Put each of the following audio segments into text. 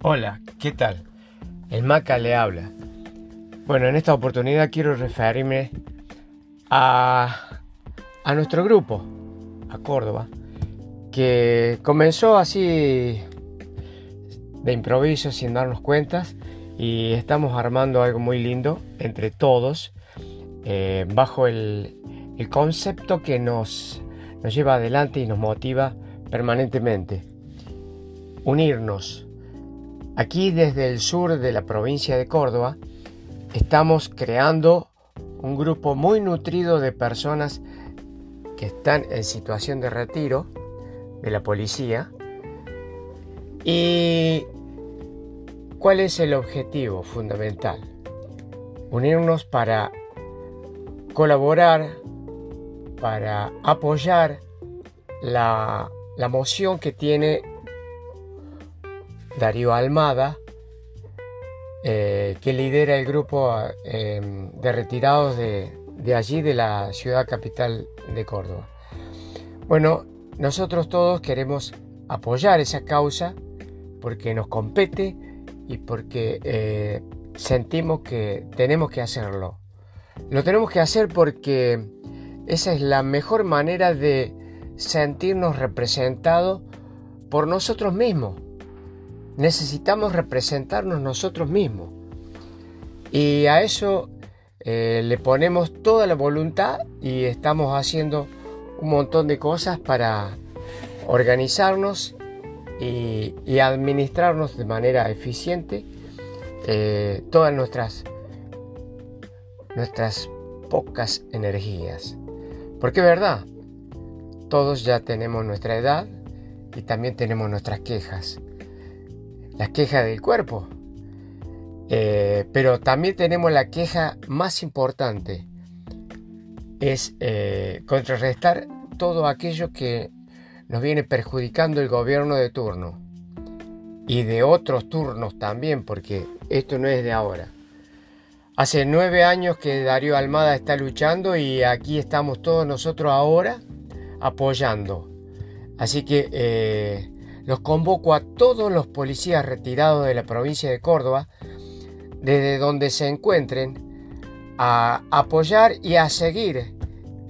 Hola, ¿qué tal? El Maca le habla. Bueno, en esta oportunidad quiero referirme a, a nuestro grupo, a Córdoba, que comenzó así de improviso, sin darnos cuentas, y estamos armando algo muy lindo entre todos, eh, bajo el, el, concepto que nos, nos lleva adelante y nos motiva permanentemente. Unirnos Aquí desde el sur de la provincia de Córdoba estamos creando un grupo muy nutrido de personas que están en situación de retiro de la policía. ¿Y cuál es el objetivo fundamental? Unirnos para colaborar, para apoyar la, la moción que tiene Darío Almada, eh, que lidera el grupo em, de retirados de, allí, de la ciudad capital de Córdoba. Bueno, nosotros todos queremos apoyar esa causa porque nos compete y porque eh, sentimos que tenemos que hacerlo. Lo tenemos que hacer porque esa es la mejor manera de sentirnos representados por nosotros mismos necesitamos representarnos nosotros mismos. Y a eso eh, le ponemos toda la voluntad y estamos haciendo un montón de cosas para organizarnos y, administrarnos de manera eficiente eh, todas nuestras, nuestras pocas energías. Porque es verdad, todos ya tenemos nuestra edad y también tenemos nuestras quejas las quejas del cuerpo. Eh, pero también tenemos la queja más importante, es eh, contrarrestar todo aquello que nos viene perjudicando el gobierno de turno y de otros turnos también, porque esto no es de ahora. Hace nueve años que Darío Almada está luchando y aquí estamos todos nosotros ahora apoyando. Así que eh, los convoco a todos los policías retirados de la provincia de Córdoba, desde donde se encuentren, a apoyar y a seguir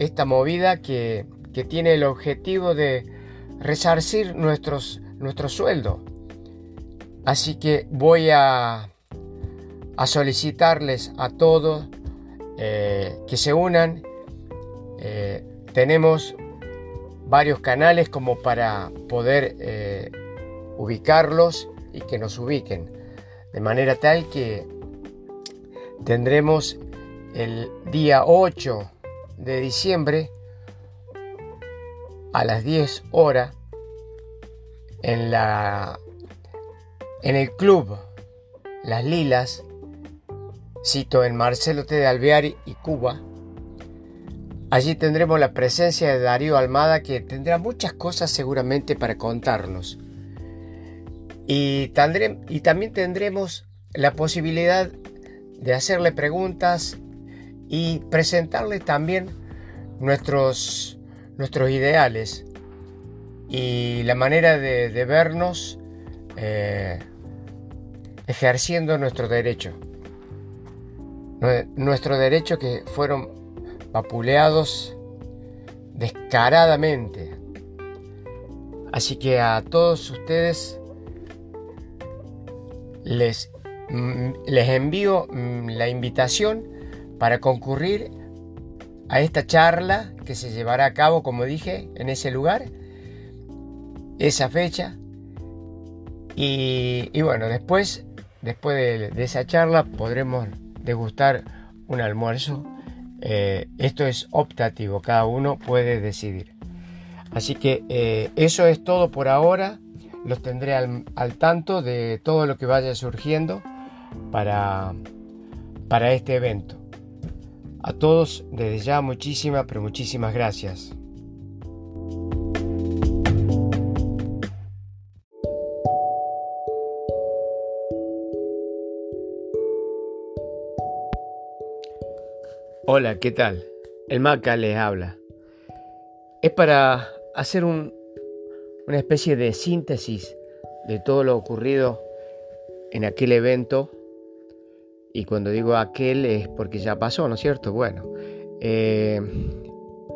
esta movida que, tiene el objetivo de resarcir nuestros, nuestro sueldo. Así que voy a, solicitarles a todos eh, que se unan. Eh, tenemos varios canales como para poder eh, ubicarlos y que nos ubiquen. De manera tal que tendremos el día 8 de diciembre a las 10 horas en la en el club Las Lilas, cito en Marcelo T. de Alveari y Cuba, Allí tendremos la presencia de Darío Almada que tendrá muchas cosas seguramente para contarnos. Y, también tendremos la posibilidad de hacerle preguntas y presentarle también nuestros, nuestros ideales y la manera de, vernos eh, ejerciendo nuestro derecho. Nuestro derecho que fueron vapuleados descaradamente. Así que a todos ustedes les, mm, les envío mm, la invitación para concurrir a esta charla que se llevará a cabo, como dije, en ese lugar, esa fecha. Y, bueno, después, después de, de esa charla podremos degustar un almuerzo eh, esto es optativo, cada uno puede decidir. Así que eh, eso es todo por ahora. Los tendré al, tanto de todo lo que vaya surgiendo para, para este evento. A todos desde ya muchísimas, pero muchísimas gracias. Hola, ¿qué tal? El Maca les habla. Es para hacer una especie de síntesis de todo lo ocurrido en aquel evento, y cuando digo aquel es porque ya pasó, ¿no es cierto? Bueno, eh,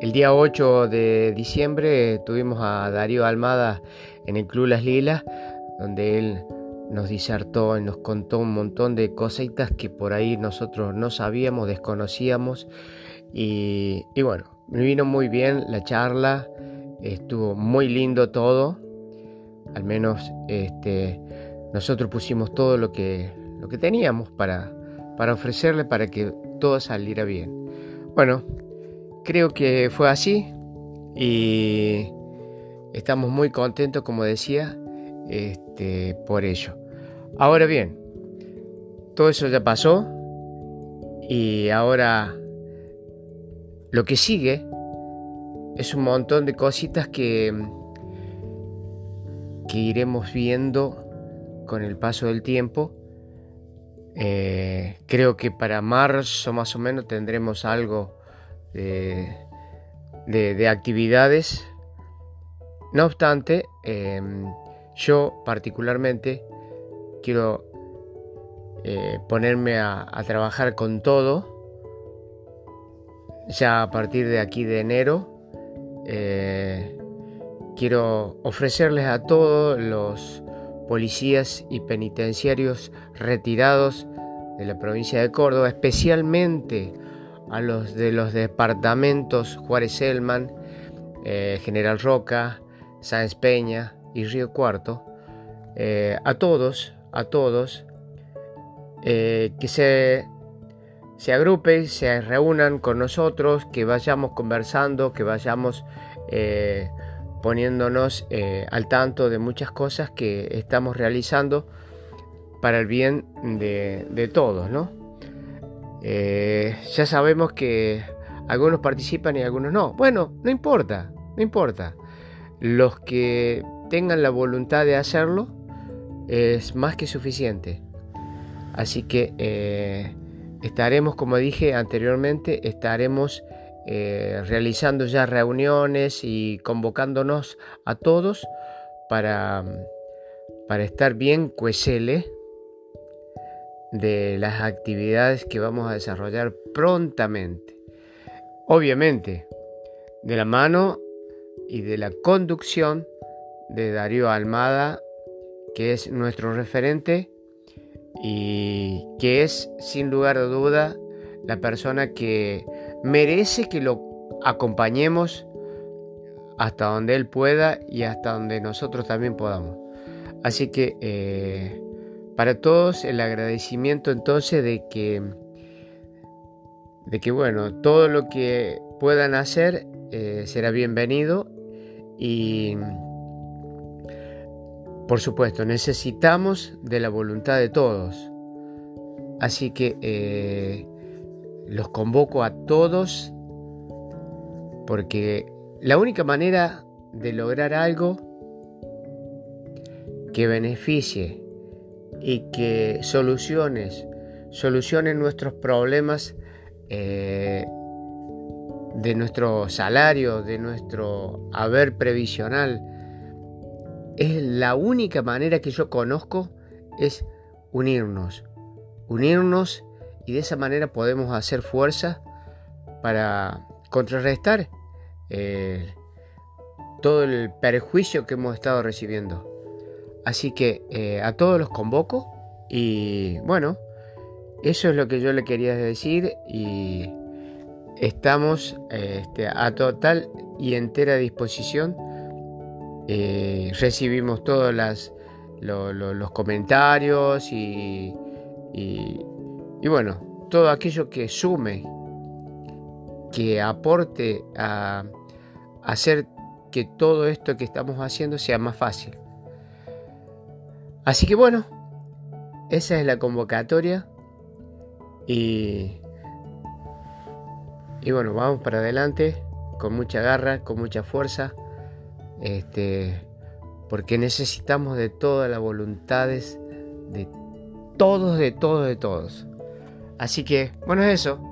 el día 8 de diciembre tuvimos a Darío Almada en el Club Las Lilas, donde él nos disertó y nos contó un montón de cositas que por ahí nosotros no sabíamos, desconocíamos. Y, y bueno, me vino muy bien la charla, estuvo muy lindo todo. Al menos este, nosotros pusimos todo lo que, lo que teníamos para, para ofrecerle para que todo saliera bien. Bueno, creo que fue así y estamos muy contentos, como decía, este, por ello. Ahora bien, todo eso ya pasó y ahora lo que sigue es un montón de cositas que, que iremos viendo con el paso del tiempo. Eh, creo que para marzo más o menos tendremos algo de, de, actividades. No obstante, em, yo particularmente quiero eh, ponerme a, trabajar con todo. Ya a partir de aquí de enero, eh, quiero ofrecerles a todos los policías y penitenciarios retirados de la provincia de Córdoba, especialmente a los de los departamentos Juárez Selman, eh, General Roca, Sáenz Peña y Río Cuarto, a todos a todos, eh, que se, se agrupen, se reúnan con nosotros, que vayamos conversando, que vayamos eh, poniéndonos eh, al tanto de muchas cosas que estamos realizando para el bien de, todos, ¿no? ya sabemos que algunos participan y algunos no. Bueno, no importa, no importa. Los que tengan la voluntad de hacerlo, es más que suficiente. Así que eh, estaremos, como dije anteriormente, estaremos eh, realizando ya reuniones y convocándonos a todos para, para estar bien cuesele de las actividades que vamos a desarrollar prontamente. Obviamente, de la mano y de la conducción de Darío Almada que es nuestro referente y que es sin lugar a duda la persona que merece que lo acompañemos hasta donde él pueda y hasta donde nosotros también podamos. Así que eh, para todos el agradecimiento entonces de que de que bueno todo lo que puedan hacer eh, será bienvenido y por supuesto, necesitamos de la voluntad de todos. Así que eh, los convoco a todos porque la única manera de lograr algo que beneficie y que soluciones, solucionen nuestros problemas eh, de nuestro salario, de nuestro haber previsional, es la única manera que yo conozco es unirnos, unirnos y de esa manera podemos hacer fuerza para contrarrestar eh, todo el perjuicio que hemos estado recibiendo. Así que eh, a todos los convoco y bueno, eso es lo que yo le quería decir y estamos este, a total y entera disposición eh, recibimos todos los comentarios y, y, bueno, todo aquello que sume, que aporte a, hacer que todo esto que estamos haciendo sea más fácil. Así que bueno, esa es la convocatoria y, y bueno, vamos para adelante con mucha garra, con mucha fuerza este, porque necesitamos de todas las voluntades de todos, de todos, de todos. Así que, bueno, es eso.